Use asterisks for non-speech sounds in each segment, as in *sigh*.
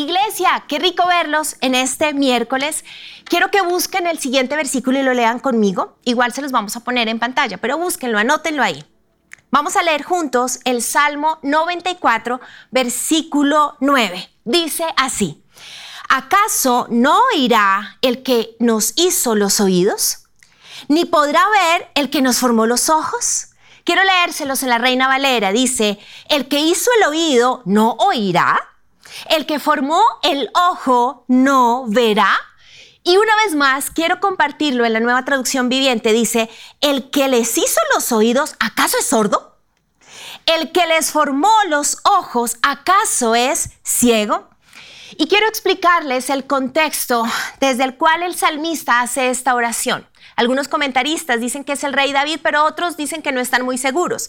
Iglesia, qué rico verlos en este miércoles. Quiero que busquen el siguiente versículo y lo lean conmigo. Igual se los vamos a poner en pantalla, pero búsquenlo, anótenlo ahí. Vamos a leer juntos el Salmo 94, versículo 9. Dice así, ¿acaso no oirá el que nos hizo los oídos? ¿Ni podrá ver el que nos formó los ojos? Quiero leérselos en la Reina Valera. Dice, el que hizo el oído no oirá el que formó el ojo no verá. Y una vez más, quiero compartirlo en la nueva traducción viviente. Dice, el que les hizo los oídos, ¿acaso es sordo? El que les formó los ojos, ¿acaso es ciego? Y quiero explicarles el contexto desde el cual el salmista hace esta oración. Algunos comentaristas dicen que es el rey David, pero otros dicen que no están muy seguros.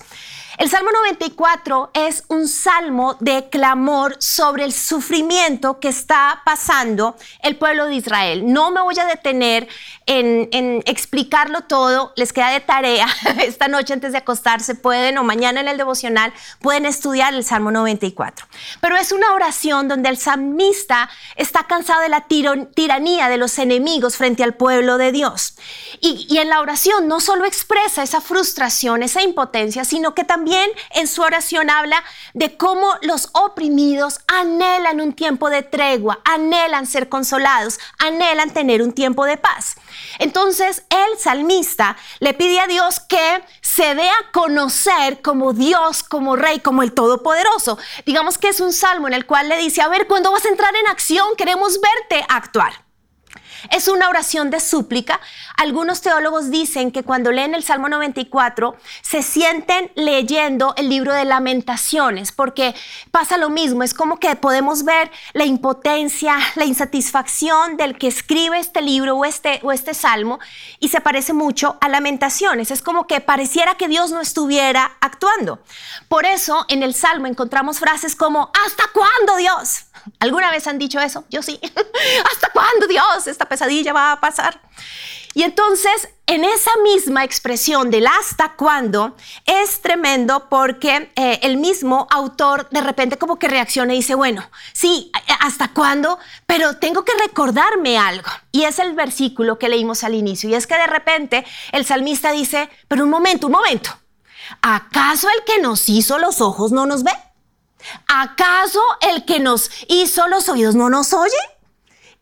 El Salmo 94 es un salmo de clamor sobre el sufrimiento que está pasando el pueblo de Israel. No me voy a detener en, explicarlo todo, les queda de tarea *laughs* esta noche antes de acostarse, pueden o mañana en el devocional, pueden estudiar el Salmo 94. Pero es una oración donde el salmista está cansado de la tiranía de los enemigos frente al pueblo de Dios. Y, y en la oración no solo expresa esa frustración, esa impotencia, sino que también en su oración habla de cómo los oprimidos anhelan un tiempo de tregua, anhelan ser consolados, anhelan tener un tiempo de paz. Entonces el salmista le pide a Dios que se dé a conocer como Dios, como Rey, como el Todopoderoso. Digamos que es un salmo en el cual le dice, a ver, ¿cuándo vas a entrar en acción? Queremos verte actuar. Es una oración de súplica. Algunos teólogos dicen que cuando leen el Salmo 94 se sienten leyendo el libro de lamentaciones, porque pasa lo mismo, es como que podemos ver la impotencia, la insatisfacción del que escribe este libro o este, o este salmo y se parece mucho a lamentaciones. Es como que pareciera que Dios no estuviera actuando. Por eso en el salmo encontramos frases como, ¿hasta cuándo Dios? ¿Alguna vez han dicho eso? Yo sí. *laughs* ¿Hasta cuándo, Dios, esta pesadilla va a pasar? Y entonces, en esa misma expresión del hasta cuándo, es tremendo porque eh, el mismo autor de repente como que reacciona y dice, bueno, sí, ¿hasta cuándo? Pero tengo que recordarme algo. Y es el versículo que leímos al inicio. Y es que de repente el salmista dice, pero un momento, un momento. ¿Acaso el que nos hizo los ojos no nos ve? ¿Acaso el que nos hizo los oídos no nos oye?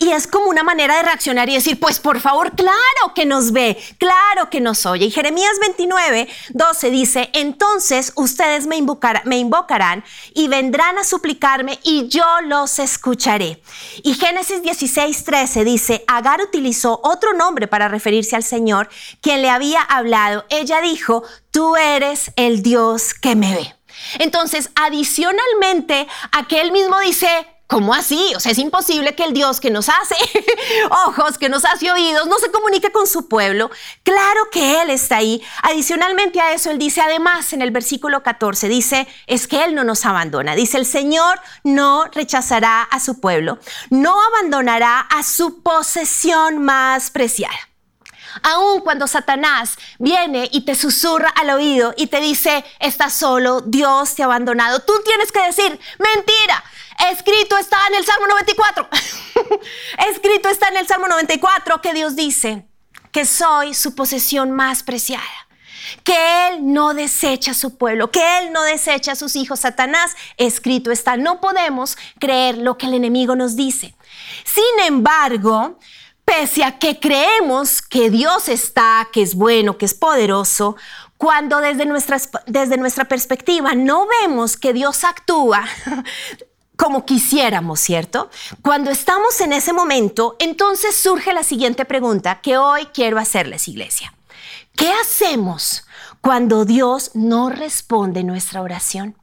Y es como una manera de reaccionar y decir, pues por favor, claro que nos ve, claro que nos oye. Y Jeremías 29, 12 dice, entonces ustedes me, invocarán y vendrán a suplicarme y yo los escucharé. Y Génesis 16, 13 dice, Agar utilizó otro nombre para referirse al Señor, quien le había hablado. Ella dijo, tú eres el Dios que me ve. Entonces, adicionalmente a que él mismo dice, ¿Cómo así? O sea, es imposible que el Dios que nos hace *laughs* ojos, que nos hace oídos, no se comunique con su pueblo. Claro que Él está ahí. Adicionalmente a eso, Él dice, además, en el versículo 14, dice, es que Él no nos abandona. Dice, el Señor no rechazará a su pueblo, no abandonará a su posesión más preciada. Aun cuando Satanás viene y te susurra al oído y te dice, estás solo, Dios te ha abandonado, tú tienes que decir, mentira, escrito está en el Salmo 94. *laughs* escrito está en el Salmo 94 que Dios dice que soy su posesión más preciada que Él no desecha a su pueblo, que Él no desecha a sus hijos. Satanás, escrito está, no podemos creer lo que el enemigo nos dice. Sin embargo, pese que creemos que Dios está, que es bueno, que es poderoso, cuando desde, desde nuestra perspectiva no vemos que Dios actúa *laughs* como quisiéramos, ¿cierto? Cuando estamos en ese momento, entonces surge la siguiente pregunta que hoy quiero hacerles, iglesia. ¿Qué hacemos cuando Dios no responde nuestra oración?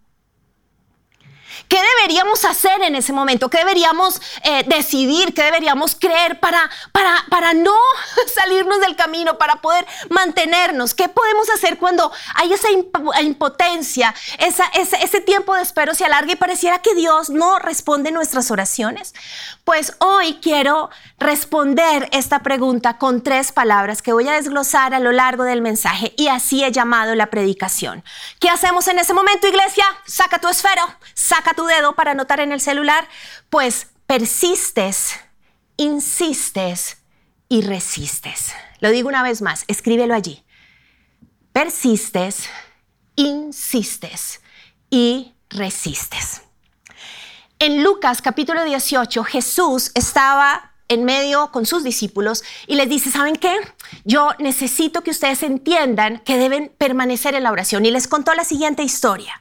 ¿Qué deberíamos hacer en ese momento? ¿Qué deberíamos eh, decidir? ¿Qué deberíamos creer para, para, para no *laughs* salirnos del camino, para poder mantenernos? ¿Qué podemos hacer cuando hay esa impotencia, esa, ese, ese tiempo de espero se alarga y pareciera que Dios no responde nuestras oraciones? Pues hoy quiero responder esta pregunta con tres palabras que voy a desglosar a lo largo del mensaje y así he llamado la predicación. ¿Qué hacemos en ese momento, iglesia? Saca tu esfero, saca tu dedo para anotar en el celular. Pues persistes, insistes y resistes. Lo digo una vez más, escríbelo allí. Persistes, insistes y resistes. En Lucas capítulo 18, Jesús estaba en medio con sus discípulos y les dice, ¿saben qué? Yo necesito que ustedes entiendan que deben permanecer en la oración. Y les contó la siguiente historia.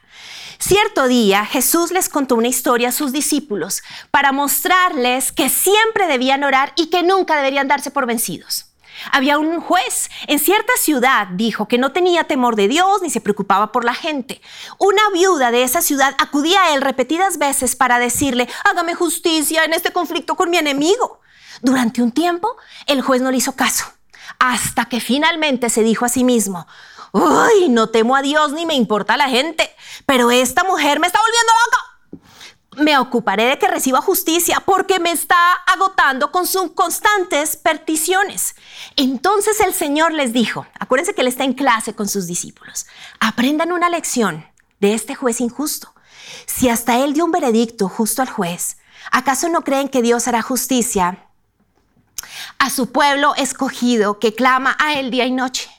Cierto día Jesús les contó una historia a sus discípulos para mostrarles que siempre debían orar y que nunca deberían darse por vencidos. Había un juez en cierta ciudad, dijo, que no tenía temor de Dios ni se preocupaba por la gente. Una viuda de esa ciudad acudía a él repetidas veces para decirle, hágame justicia en este conflicto con mi enemigo. Durante un tiempo, el juez no le hizo caso, hasta que finalmente se dijo a sí mismo, uy, no temo a Dios ni me importa la gente, pero esta mujer me está volviendo loca. Me ocuparé de que reciba justicia porque me está agotando con sus constantes peticiones. Entonces el Señor les dijo, acuérdense que Él está en clase con sus discípulos, aprendan una lección de este juez injusto. Si hasta Él dio un veredicto justo al juez, ¿acaso no creen que Dios hará justicia a su pueblo escogido que clama a Él día y noche?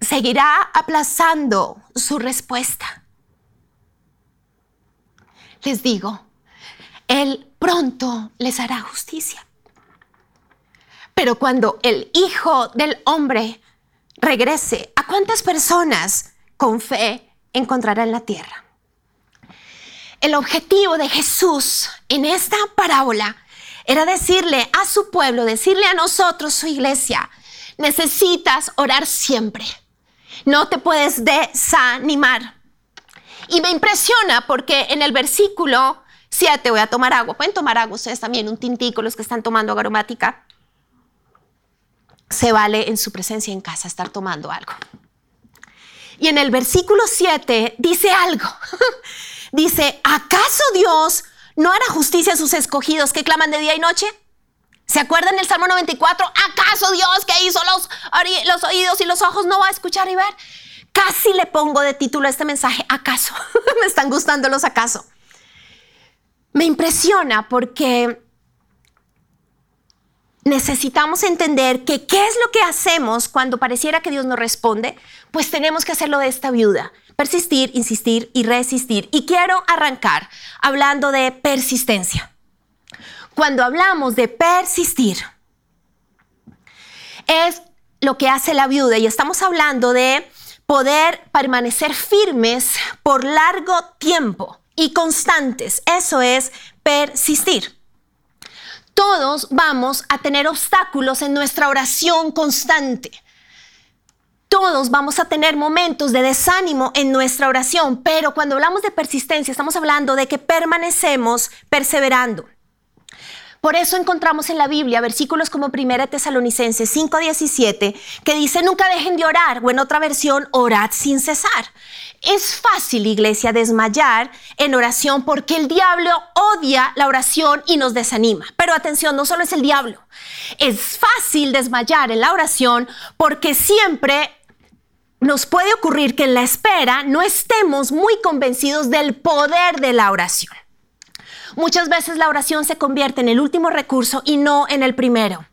seguirá aplazando su respuesta. Les digo, Él pronto les hará justicia. Pero cuando el Hijo del Hombre regrese, ¿a cuántas personas con fe encontrará en la tierra? El objetivo de Jesús en esta parábola era decirle a su pueblo, decirle a nosotros, su iglesia, necesitas orar siempre no te puedes desanimar. Y me impresiona porque en el versículo 7 voy a tomar agua. Pueden tomar agua ustedes también, un tintico, los que están tomando aromática. Se vale en su presencia en casa estar tomando algo. Y en el versículo 7 dice algo. *laughs* dice, ¿acaso Dios no hará justicia a sus escogidos que claman de día y noche? ¿Se acuerdan del Salmo 94? ¿Acaso Dios que hizo los, los oídos y los ojos no va a escuchar y ver? Casi le pongo de título a este mensaje, ¿acaso? *laughs* Me están gustando los acaso. Me impresiona porque necesitamos entender que qué es lo que hacemos cuando pareciera que Dios no responde, pues tenemos que hacerlo de esta viuda, persistir, insistir y resistir. Y quiero arrancar hablando de persistencia cuando hablamos de persistir, es lo que hace la viuda y estamos hablando de poder permanecer firmes por largo tiempo y constantes. Eso es persistir. Todos vamos a tener obstáculos en nuestra oración constante. Todos vamos a tener momentos de desánimo en nuestra oración, pero cuando hablamos de persistencia estamos hablando de que permanecemos perseverando. Por eso encontramos en la Biblia versículos como 1 Tesalonicenses 5:17 que dice nunca dejen de orar o en otra versión orad sin cesar. Es fácil, iglesia, desmayar en oración porque el diablo odia la oración y nos desanima. Pero atención, no solo es el diablo. Es fácil desmayar en la oración porque siempre nos puede ocurrir que en la espera no estemos muy convencidos del poder de la oración. Muchas veces la oración se convierte en el último recurso y no en el primero.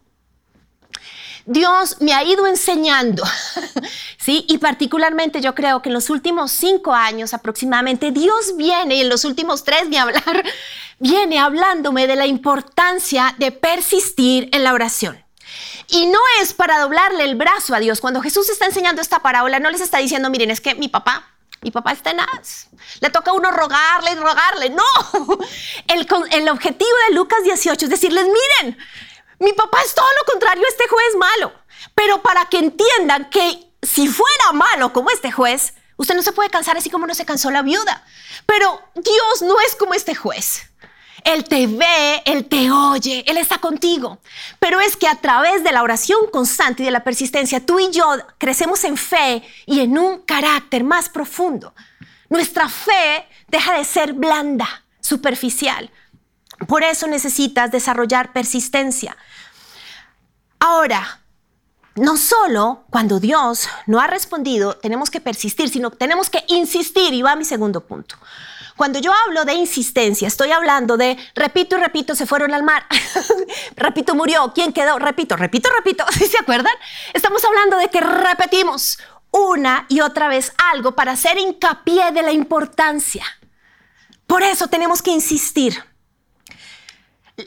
Dios me ha ido enseñando, *laughs* ¿sí? Y particularmente yo creo que en los últimos cinco años aproximadamente, Dios viene, y en los últimos tres de hablar, *laughs* viene hablándome de la importancia de persistir en la oración. Y no es para doblarle el brazo a Dios. Cuando Jesús está enseñando esta parábola, no les está diciendo, miren, es que mi papá mi papá está en as. Le toca a uno rogarle y rogarle. No. *laughs* El, el objetivo de Lucas 18 es decirles, miren, mi papá es todo lo contrario este juez malo. Pero para que entiendan que si fuera malo como este juez, usted no se puede cansar así como no se cansó la viuda. Pero Dios no es como este juez. Él te ve, Él te oye, Él está contigo. Pero es que a través de la oración constante y de la persistencia, tú y yo crecemos en fe y en un carácter más profundo. Nuestra fe deja de ser blanda, superficial. Por eso necesitas desarrollar persistencia. Ahora, no solo cuando Dios no ha respondido tenemos que persistir, sino tenemos que insistir. Y va mi segundo punto. Cuando yo hablo de insistencia, estoy hablando de repito y repito, se fueron al mar. *laughs* repito, murió. ¿Quién quedó? Repito, repito, repito. *laughs* ¿Sí se acuerdan? Estamos hablando de que repetimos una y otra vez algo para hacer hincapié de la importancia. Por eso tenemos que insistir.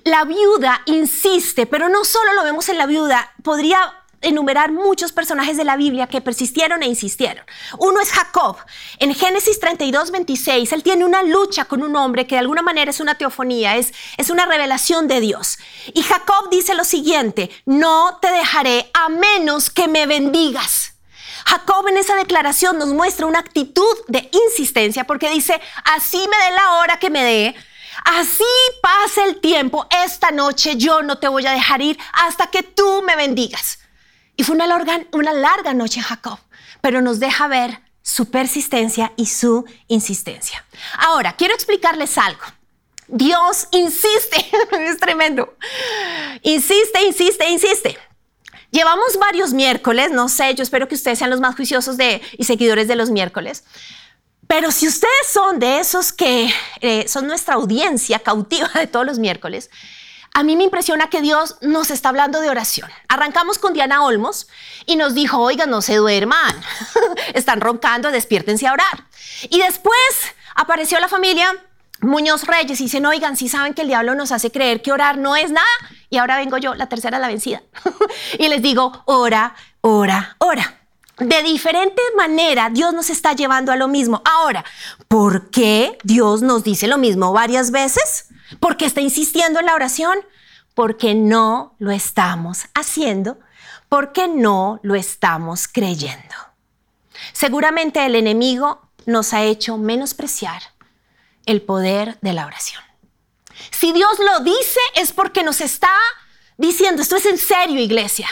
La viuda insiste, pero no solo lo vemos en la viuda, podría enumerar muchos personajes de la Biblia que persistieron e insistieron. Uno es Jacob. En Génesis 32, 26, él tiene una lucha con un hombre que de alguna manera es una teofonía, es, es una revelación de Dios. Y Jacob dice lo siguiente, no te dejaré a menos que me bendigas. Jacob en esa declaración nos muestra una actitud de insistencia porque dice, así me dé la hora que me dé, así pase el tiempo, esta noche yo no te voy a dejar ir hasta que tú me bendigas. Y fue una larga, una larga noche Jacob, pero nos deja ver su persistencia y su insistencia. Ahora, quiero explicarles algo. Dios insiste, *laughs* es tremendo. Insiste, insiste, insiste. Llevamos varios miércoles, no sé, yo espero que ustedes sean los más juiciosos de, y seguidores de los miércoles. Pero si ustedes son de esos que eh, son nuestra audiencia cautiva de todos los miércoles, a mí me impresiona que Dios nos está hablando de oración. Arrancamos con Diana Olmos y nos dijo, oigan, no se duerman, *laughs* están roncando, despiértense a orar. Y después apareció la familia Muñoz Reyes y dicen, oigan, si saben que el diablo nos hace creer que orar no es nada. Y ahora vengo yo, la tercera la vencida. *laughs* y les digo, ora, ora, ora. De diferente manera, Dios nos está llevando a lo mismo. Ahora, ¿por qué Dios nos dice lo mismo varias veces? ¿Por qué está insistiendo en la oración? Porque no lo estamos haciendo, porque no lo estamos creyendo. Seguramente el enemigo nos ha hecho menospreciar el poder de la oración. Si Dios lo dice es porque nos está diciendo, esto es en serio, iglesia.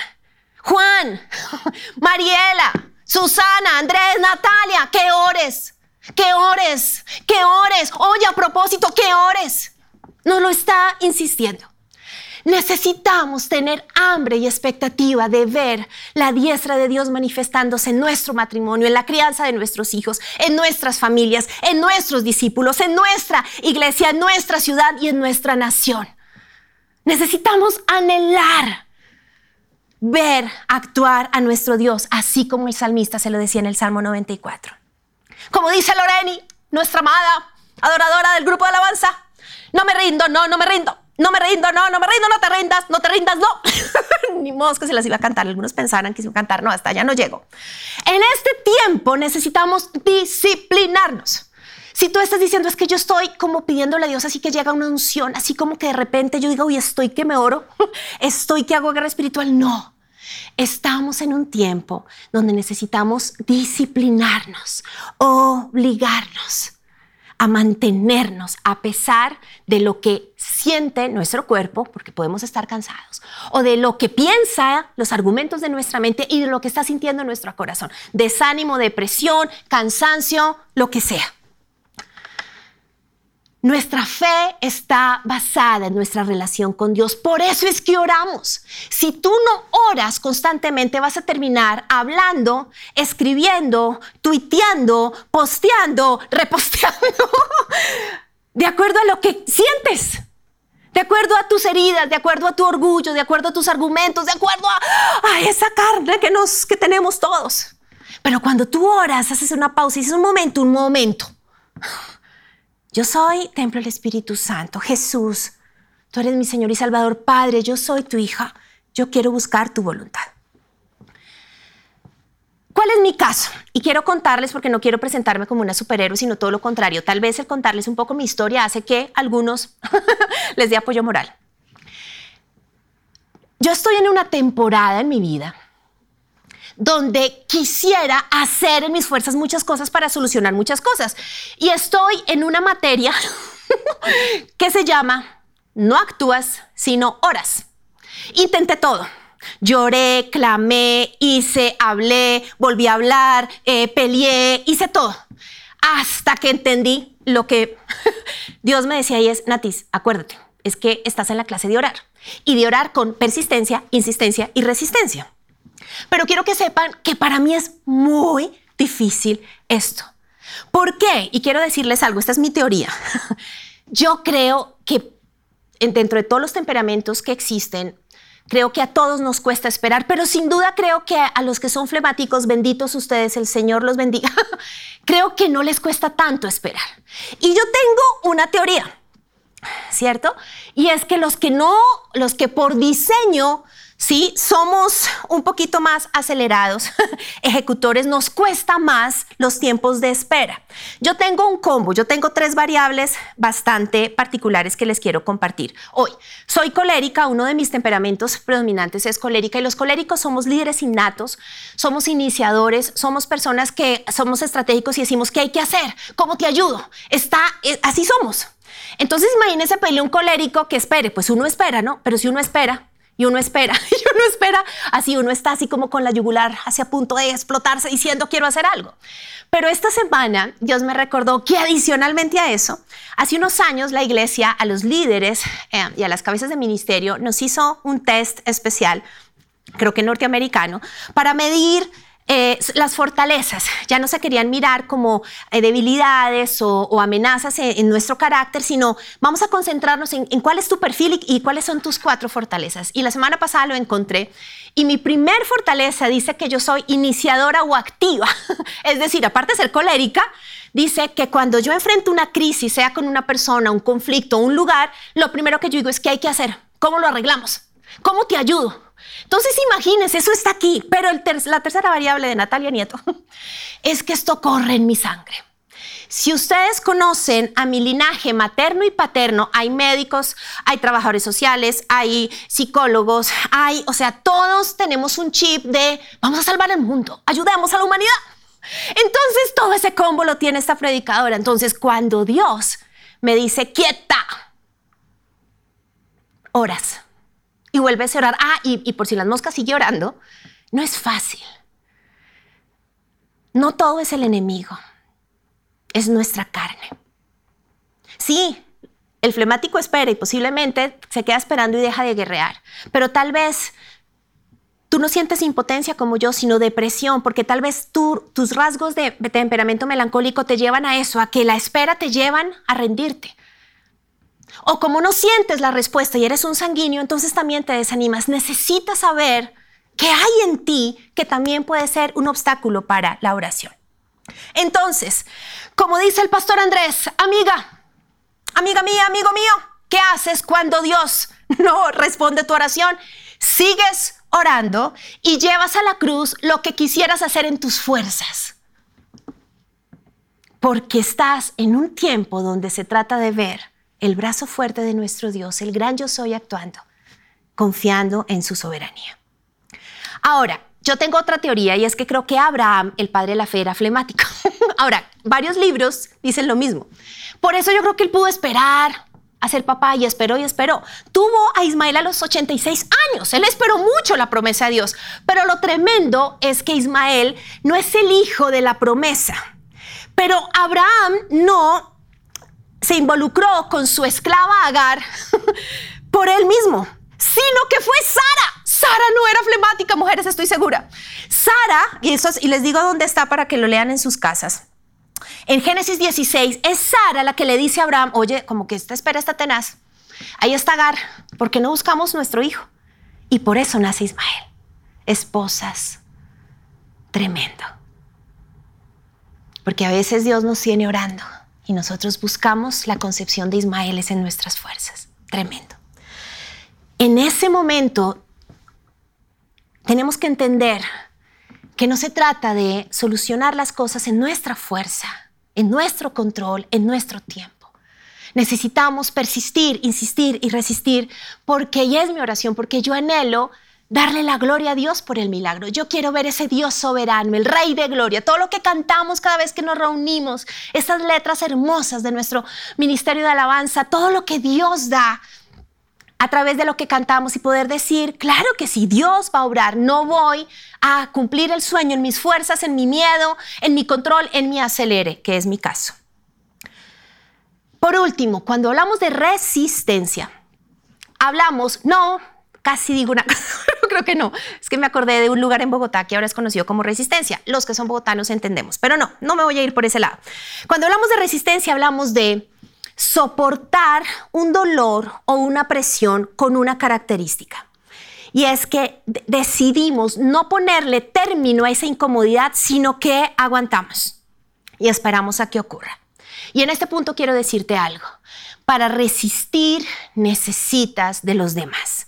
Juan, *laughs* Mariela, Susana, Andrés, Natalia, que ores, que ores, que ores. Oye, a propósito, que ores. No lo está insistiendo. Necesitamos tener hambre y expectativa de ver la diestra de Dios manifestándose en nuestro matrimonio, en la crianza de nuestros hijos, en nuestras familias, en nuestros discípulos, en nuestra iglesia, en nuestra ciudad y en nuestra nación. Necesitamos anhelar ver actuar a nuestro Dios, así como el salmista se lo decía en el Salmo 94. Como dice Loreni, nuestra amada adoradora del grupo de alabanza, no me rindo, no, no me rindo. No me rindo, no, no me rindo, no te rindas, no te rindas, no. *laughs* Ni que se las iba a cantar. Algunos pensaran que se iba a cantar, no, hasta allá no llego. En este tiempo necesitamos disciplinarnos. Si tú estás diciendo es que yo estoy como pidiéndole a Dios así que llega una unción, así como que de repente yo digo, uy, estoy que me oro, *laughs* estoy que hago guerra espiritual, no. Estamos en un tiempo donde necesitamos disciplinarnos, obligarnos a mantenernos a pesar de lo que siente nuestro cuerpo, porque podemos estar cansados, o de lo que piensa los argumentos de nuestra mente y de lo que está sintiendo nuestro corazón. Desánimo, depresión, cansancio, lo que sea. Nuestra fe está basada en nuestra relación con Dios. Por eso es que oramos. Si tú no oras constantemente, vas a terminar hablando, escribiendo, tuiteando, posteando, *laughs* reposteando, de acuerdo a lo que sientes. De acuerdo a tus heridas, de acuerdo a tu orgullo, de acuerdo a tus argumentos, de acuerdo a, esa carne que, nos, que tenemos todos. Pero cuando tú oras, haces una pausa y dices un momento, un momento. Yo soy templo del Espíritu Santo. Jesús, tú eres mi Señor y Salvador. Padre, yo soy tu hija. Yo quiero buscar tu voluntad. ¿Cuál es mi caso? Y quiero contarles porque no quiero presentarme como una superhéroe, sino todo lo contrario. Tal vez el contarles un poco mi historia hace que algunos *laughs* les dé apoyo moral. Yo estoy en una temporada en mi vida donde quisiera hacer en mis fuerzas muchas cosas para solucionar muchas cosas. Y estoy en una materia *laughs* que se llama no actúas, sino oras. Intenté todo. Lloré, clamé, hice, hablé, volví a hablar, eh, peleé, hice todo. Hasta que entendí lo que *laughs* Dios me decía y es, Natis, acuérdate, es que estás en la clase de orar. Y de orar con persistencia, insistencia y resistencia. Pero quiero que sepan que para mí es muy difícil esto. ¿Por qué? Y quiero decirles algo, esta es mi teoría. *laughs* Yo creo que dentro de todos los temperamentos que existen, creo que a todos nos cuesta esperar, pero sin duda creo que a los que son flemáticos, benditos ustedes, el Señor los bendiga, *laughs* creo que no les cuesta tanto esperar. Y yo tengo una teoría, ¿cierto? Y es que los que no, los que por diseño Sí, somos un poquito más acelerados, *laughs* ejecutores, nos cuesta más los tiempos de espera. Yo tengo un combo, yo tengo tres variables bastante particulares que les quiero compartir. Hoy, soy colérica, uno de mis temperamentos predominantes es colérica y los coléricos somos líderes innatos, somos iniciadores, somos personas que somos estratégicos y decimos, ¿qué hay que hacer? ¿Cómo te ayudo? Está, eh, así somos. Entonces imagínense pedirle un colérico que espere, pues uno espera, ¿no? Pero si uno espera, y uno espera, *laughs* y uno espera, así uno está así como con la yugular hacia punto de explotarse diciendo quiero hacer algo. Pero esta semana Dios me recordó que adicionalmente a eso, hace unos años la iglesia a los líderes eh, y a las cabezas de ministerio nos hizo un test especial, creo que norteamericano, para medir eh, las fortalezas ya no se querían mirar como eh, debilidades o, amenazas en, nuestro carácter, sino vamos a concentrarnos en, cuál es tu perfil y, cuáles son tus cuatro fortalezas. Y la semana pasada lo encontré y mi primer fortaleza dice que yo soy iniciadora o activa, *laughs* es decir, aparte de ser colérica, dice que cuando yo enfrento una crisis, sea con una persona, un conflicto, un lugar, lo primero que yo digo es qué hay que hacer, cómo lo arreglamos, cómo te ayudo. Entonces imagínense, eso está aquí, pero la tercera variable de Natalia Nieto *laughs* es que esto corre en mi sangre. Si ustedes conocen a mi linaje materno y paterno, hay médicos, hay trabajadores sociales, hay psicólogos, hay, o sea, todos tenemos un chip de vamos a salvar el mundo, ayudemos a la humanidad. Entonces todo ese combo lo tiene esta predicadora. Entonces cuando Dios me dice quieta, horas y vuelves a orar. Ah, y, por si las moscas sigue orando, no es fácil. No todo es el enemigo, es nuestra carne. Sí, el flemático espera y posiblemente se queda esperando y deja de guerrear, pero tal vez tú no sientes impotencia como yo, sino depresión, porque tal vez tus rasgos de temperamento melancólico te llevan a eso, a que la espera te llevan a rendirte. O como no sientes la respuesta y eres un sanguíneo, entonces también te desanimas. Necesitas saber qué hay en ti que también puede ser un obstáculo para la oración. Entonces, como dice el pastor Andrés, amiga, amiga mía, amigo mío, ¿qué haces cuando Dios *laughs* no responde tu oración? Sigues orando y llevas a la cruz lo que quisieras hacer en tus fuerzas. Porque estás en un tiempo donde se trata de ver el brazo fuerte de nuestro Dios, el gran yo soy actuando, confiando en su soberanía. Ahora, yo tengo otra teoría y es que creo que Abraham, el padre de la fe, era flemático. *laughs* Ahora, varios libros dicen lo mismo. Por eso yo creo que él pudo esperar a ser papá y esperó y esperó. Tuvo a Ismael a los 86 años. Él esperó mucho la promesa de Dios. Pero lo tremendo es que Ismael no es el hijo de la promesa. Pero Abraham no se involucró con su esclava Agar *laughs* por él mismo, sino que fue Sara. Sara no era flemática, mujeres, estoy segura. Sara, y, eso, y les digo dónde está para que lo lean en sus casas. En Génesis 16 es Sara la que le dice a Abraham, oye, como que esta espera está tenaz. Ahí está Agar, ¿por qué no buscamos nuestro hijo? Y por eso nace Ismael. Esposas, tremendo. Porque a veces Dios nos tiene orando y nosotros buscamos la concepción de Ismaeles en nuestras fuerzas. Tremendo. En ese momento tenemos que entender que no se trata de solucionar las cosas en nuestra fuerza, en nuestro control, en nuestro tiempo. Necesitamos persistir, insistir y resistir porque, y es mi oración, porque yo anhelo darle la gloria a Dios por el milagro. Yo quiero ver ese Dios soberano, el Rey de Gloria, todo lo que cantamos cada vez que nos reunimos, esas letras hermosas de nuestro ministerio de alabanza, todo lo que Dios da a través de lo que cantamos y poder decir, claro que si Dios va a obrar, no voy a cumplir el sueño en mis fuerzas, en mi miedo, en mi control, en mi acelere, que es mi caso. Por último, cuando hablamos de resistencia, hablamos, no, casi digo una *laughs* cosa, creo que no. Es que me acordé de un lugar en Bogotá que ahora es conocido como Resistencia. Los que son bogotanos entendemos, pero no, no me voy a ir por ese lado. Cuando hablamos de resistencia, hablamos de soportar un dolor o una presión con una característica. Y es que decidimos no ponerle término a esa incomodidad, sino que aguantamos y esperamos a que ocurra. Y en este punto quiero decirte algo. Para resistir necesitas de los demás.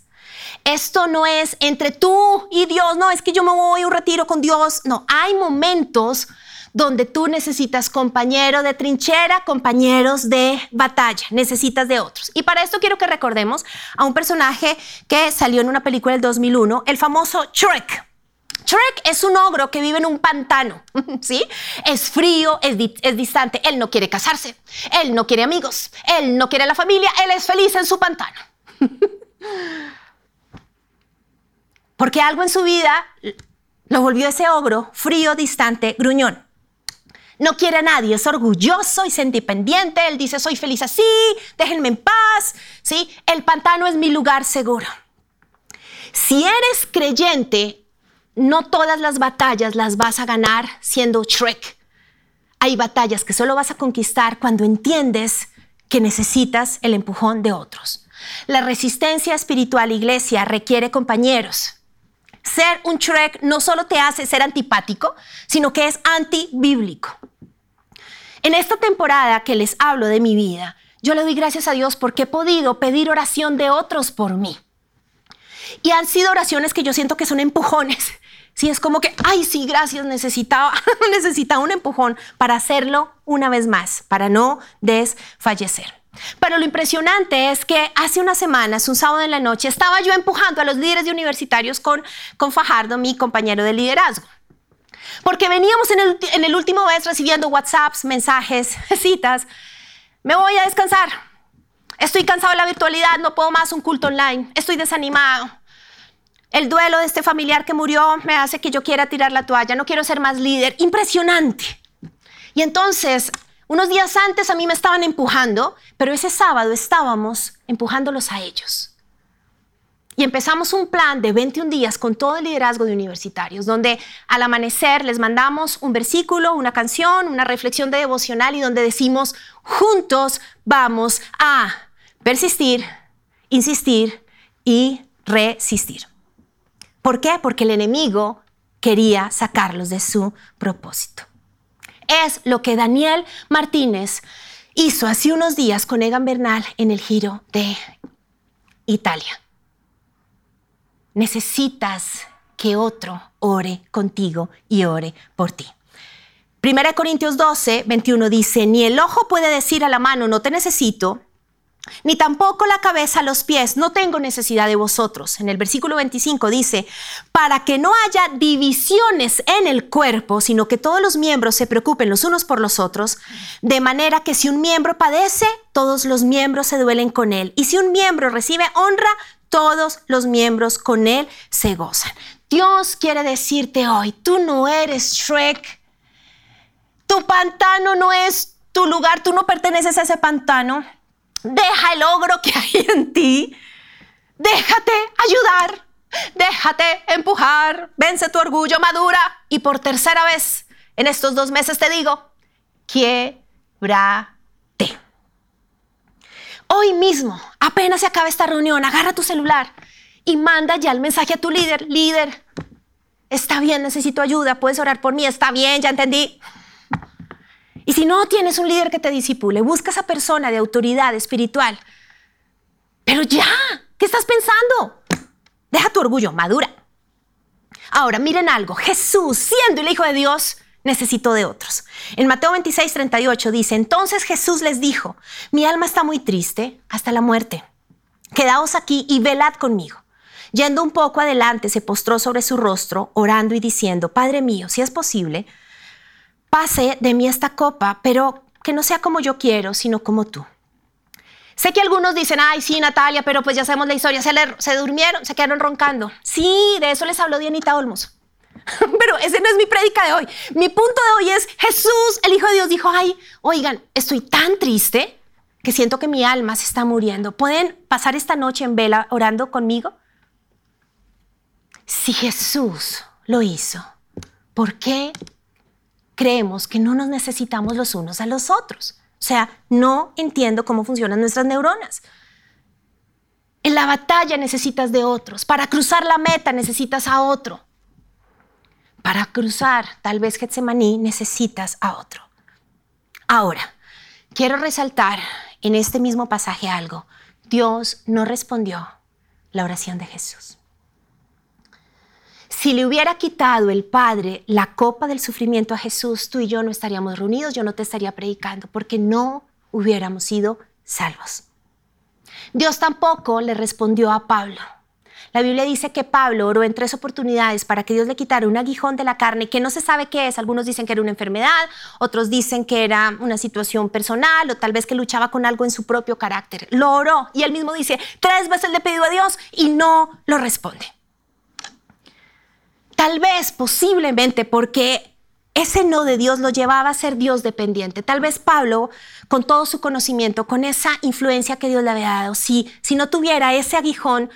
Esto no es entre tú y Dios, no, es que yo me voy a un retiro con Dios. No, hay momentos donde tú necesitas compañeros de trinchera, compañeros de batalla, necesitas de otros. Y para esto quiero que recordemos a un personaje que salió en una película del 2001, el famoso Shrek. Shrek es un ogro que vive en un pantano, *laughs* ¿sí? Es frío, es, es, distante, él no quiere casarse, él no quiere amigos, él no quiere la familia, él es feliz en su pantano. *laughs* Porque algo en su vida lo volvió ese ogro frío, distante, gruñón. No quiere a nadie, es orgulloso y independiente. Él dice, soy feliz así, déjenme en paz. ¿Sí? El pantano es mi lugar seguro. Si eres creyente, no todas las batallas las vas a ganar siendo Shrek. Hay batallas que solo vas a conquistar cuando entiendes que necesitas el empujón de otros. La resistencia espiritual, iglesia, requiere compañeros. Ser un Shrek no solo te hace ser antipático, sino que es antibíblico. En esta temporada que les hablo de mi vida, yo le doy gracias a Dios porque he podido pedir oración de otros por mí. Y han sido oraciones que yo siento que son empujones Sí, es como que, ay, sí, gracias, necesitaba, *laughs* necesitaba un empujón para hacerlo una vez más, para no desfallecer. Pero lo impresionante es que hace unas semanas, un sábado en la noche, estaba yo empujando a los líderes de universitarios con, con Fajardo, mi compañero de liderazgo. Porque veníamos en el, en el último mes recibiendo WhatsApps, mensajes, *laughs* citas. Me voy a descansar. Estoy cansado de la virtualidad, no puedo más un culto online. Estoy desanimado. El duelo de este familiar que murió me hace que yo quiera tirar la toalla, no quiero ser más líder. Impresionante. Y entonces, unos días antes a mí me estaban empujando, pero ese sábado estábamos empujándolos a ellos. Y empezamos un plan de 21 días con todo el liderazgo de universitarios, donde al amanecer les mandamos un versículo, una canción, una reflexión de devocional y donde decimos, juntos vamos a persistir, insistir y resistir. ¿Por qué? Porque el enemigo quería sacarlos de su propósito. Es lo que Daniel Martínez hizo hace unos días con Egan Bernal en el Giro de Italia. Necesitas que otro ore contigo y ore por ti. 1 Corintios 12, 21 dice, ni el ojo puede decir a la mano, no te necesito, ni tampoco la cabeza a los pies, no tengo necesidad de vosotros. En el versículo 25 dice, para que no haya divisiones en el cuerpo, sino que todos los miembros se preocupen los unos por los otros, de manera que si un miembro padece, todos los miembros se duelen con él. Y si un miembro recibe honra, todos los miembros con él se gozan. Dios quiere decirte hoy, tú no eres Shrek, tu pantano no es tu lugar, tú no perteneces a ese pantano. Deja el ogro que hay en ti. Déjate ayudar. Déjate empujar. Vence tu orgullo, madura. Y por tercera vez en estos dos meses te digo, quiebrate. Hoy mismo, apenas se acaba esta reunión, agarra tu celular y manda ya el mensaje a tu líder. Líder, está bien, necesito ayuda, puedes orar por mí, está bien, ya entendí. Y si no tienes un líder que te disipule, busca esa persona de autoridad espiritual. Pero ya, ¿qué estás pensando? Deja tu orgullo, madura. Ahora, miren algo, Jesús, siendo el Hijo de Dios, necesitó de otros. En Mateo 26, 38 dice, entonces Jesús les dijo, mi alma está muy triste hasta la muerte. Quedaos aquí y velad conmigo. Yendo un poco adelante, se postró sobre su rostro, orando y diciendo, Padre mío, si es posible, pase de mí esta copa, pero que no sea como yo quiero, sino como tú. Sé que algunos dicen, ay, sí, Natalia, pero pues ya sabemos la historia, se, se durmieron, se quedaron roncando. Sí, de eso les habló Dianita Olmos. *laughs* pero ese no es mi prédica de hoy. Mi punto de hoy es, Jesús, el Hijo de Dios, dijo, ay, oigan, estoy tan triste que siento que mi alma se está muriendo. ¿Pueden pasar esta noche en vela orando conmigo? si Jesús lo hizo, ¿por qué creemos que no nos necesitamos los unos a los otros? O sea, no entiendo cómo funcionan nuestras neuronas. En la batalla necesitas de otros. Para cruzar la meta necesitas a otro. Para cruzar tal vez Getsemaní necesitas a otro. Ahora, quiero resaltar en este mismo pasaje algo. Dios no respondió la oración de Jesús. Si le hubiera quitado el Padre la copa del sufrimiento a Jesús, tú y yo no estaríamos reunidos, yo no te estaría predicando, porque no hubiéramos sido salvos. Dios tampoco le respondió a Pablo. La Biblia dice que Pablo oró en tres oportunidades para que Dios le quitara un aguijón de la carne que no se sabe qué es. Algunos dicen que era una enfermedad, otros dicen que era una situación personal o tal vez que luchaba con algo en su propio carácter. Lo oró y él mismo dice, tres veces le pidió a Dios y no lo responde. Tal vez, posiblemente, porque ese no de Dios lo llevaba a ser Dios dependiente. Tal vez Pablo, con todo su conocimiento, con esa influencia que Dios le había dado, si, si no tuviera ese aguijón,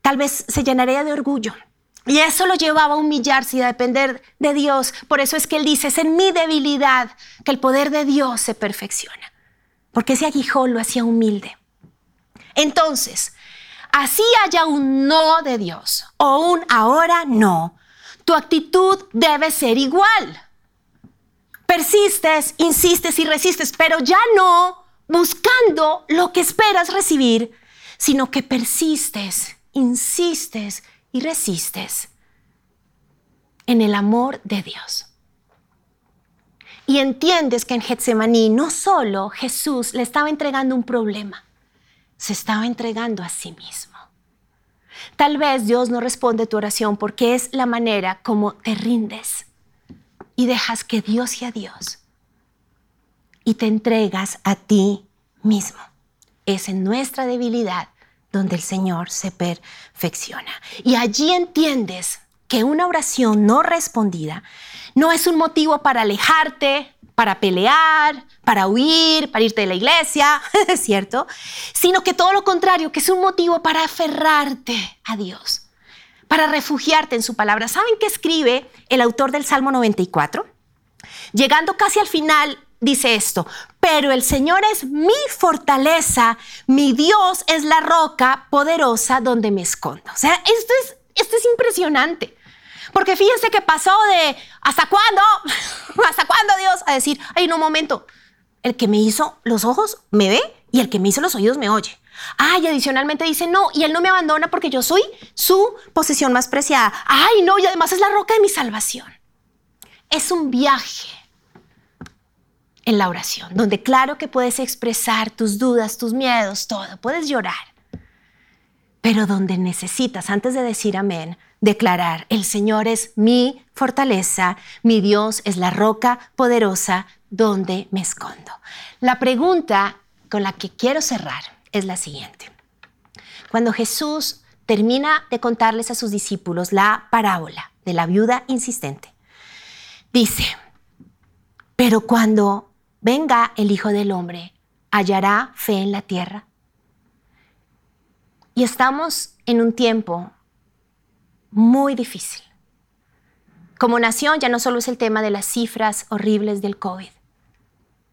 tal vez se llenaría de orgullo. Y eso lo llevaba a humillarse y a depender de Dios. Por eso es que él dice, es en mi debilidad que el poder de Dios se perfecciona. Porque ese aguijón lo hacía humilde. Entonces, así haya un no de Dios o un ahora no, tu actitud debe ser igual. Persistes, insistes y resistes, pero ya no buscando lo que esperas recibir, sino que persistes insistes y resistes en el amor de Dios. Y entiendes que en Getsemaní no solo Jesús le estaba entregando un problema, se estaba entregando a sí mismo. Tal vez Dios no responde tu oración porque es la manera como te rindes y dejas que Dios sea Dios y te entregas a ti mismo. Es en nuestra debilidad donde el Señor se perfecciona. Y allí entiendes que una oración no respondida no es un motivo para alejarte, para pelear, para huir, para irte de la iglesia, *laughs* ¿cierto? Sino que todo lo contrario, que es un motivo para aferrarte a Dios, para refugiarte en su palabra. ¿Saben qué escribe el autor del Salmo 94? Llegando casi al final, dice esto, pero el Señor es mi fortaleza, mi Dios es la roca poderosa donde me escondo. O sea, esto es, esto es impresionante. Porque fíjense que pasó de ¿hasta cuándo? *laughs* ¿Hasta cuándo Dios? A decir, ay, no, momento. El que me hizo los ojos me ve y el que me hizo los oídos me oye. Ay, adicionalmente dice, no, y él no me abandona porque yo soy su posesión más preciada. Ay, no, y además es la roca de mi salvación. Es un viaje en la oración, donde claro que puedes expresar tus dudas, tus miedos, todo, puedes llorar, pero donde necesitas, antes de decir amén, declarar, el Señor es mi fortaleza, mi Dios es la roca poderosa donde me escondo. La pregunta con la que quiero cerrar es la siguiente. Cuando Jesús termina de contarles a sus discípulos la parábola de la viuda insistente, dice, pero cuando venga el Hijo del Hombre, hallará fe en la tierra. Y estamos en un tiempo muy difícil. Como nación ya no solo es el tema de las cifras horribles del COVID,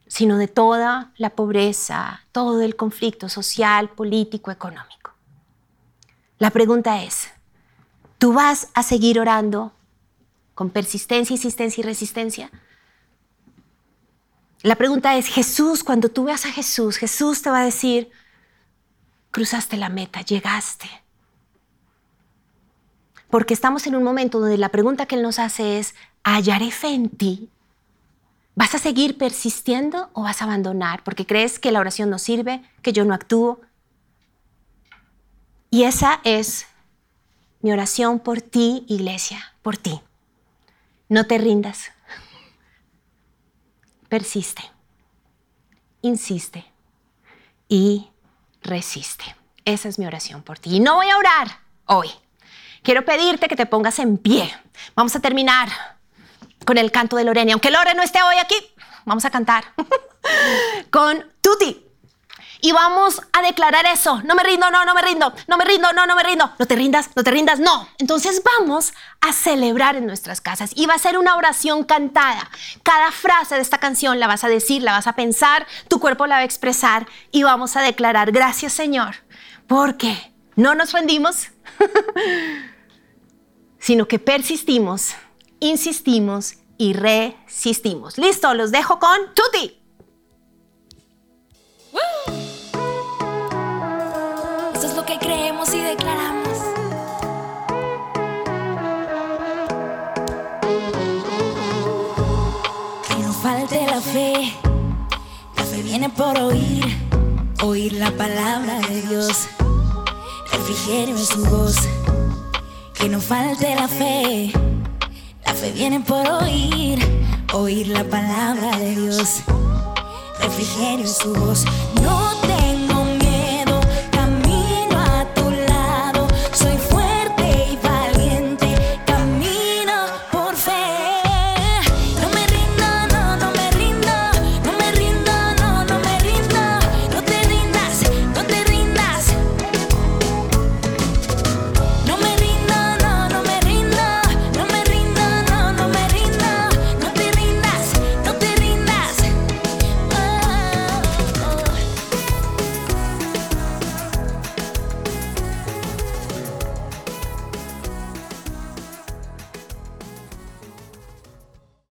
sino de toda la pobreza, todo el conflicto social, político, económico. La pregunta es, ¿tú vas a seguir orando con persistencia, insistencia y resistencia? La pregunta es, Jesús, cuando tú veas a Jesús, Jesús te va a decir, cruzaste la meta, llegaste. Porque estamos en un momento donde la pregunta que Él nos hace es, ¿hallaré fe en ti? ¿Vas a seguir persistiendo o vas a abandonar? Porque crees que la oración no sirve, que yo no actúo. Y esa es mi oración por ti, iglesia, por ti. No te rindas persiste, insiste y resiste. Esa es mi oración por ti. Y no voy a orar hoy. Quiero pedirte que te pongas en pie. Vamos a terminar con el canto de Lorena. Aunque Lore no esté hoy aquí, vamos a cantar *laughs* con Tuti. y vamos a declarar eso. No me rindo, no, no me rindo, no me rindo, no, no me rindo. No te rindas, no te rindas, no. Entonces vamos a celebrar en nuestras casas y va a ser una oración cantada. Cada frase de esta canción la vas a decir, la vas a pensar, tu cuerpo la va a expresar y vamos a declarar, gracias Señor, porque no nos rendimos, *laughs* sino que persistimos, insistimos y resistimos. Listo, los dejo con Tuti. Eso es lo que creemos y declaramos. Que no falte la fe. La fe viene por oír, oír la palabra de Dios. Refrigerio en su voz. Que no falte la fe. La fe viene por oír, oír la palabra de Dios. Refrigerio en su voz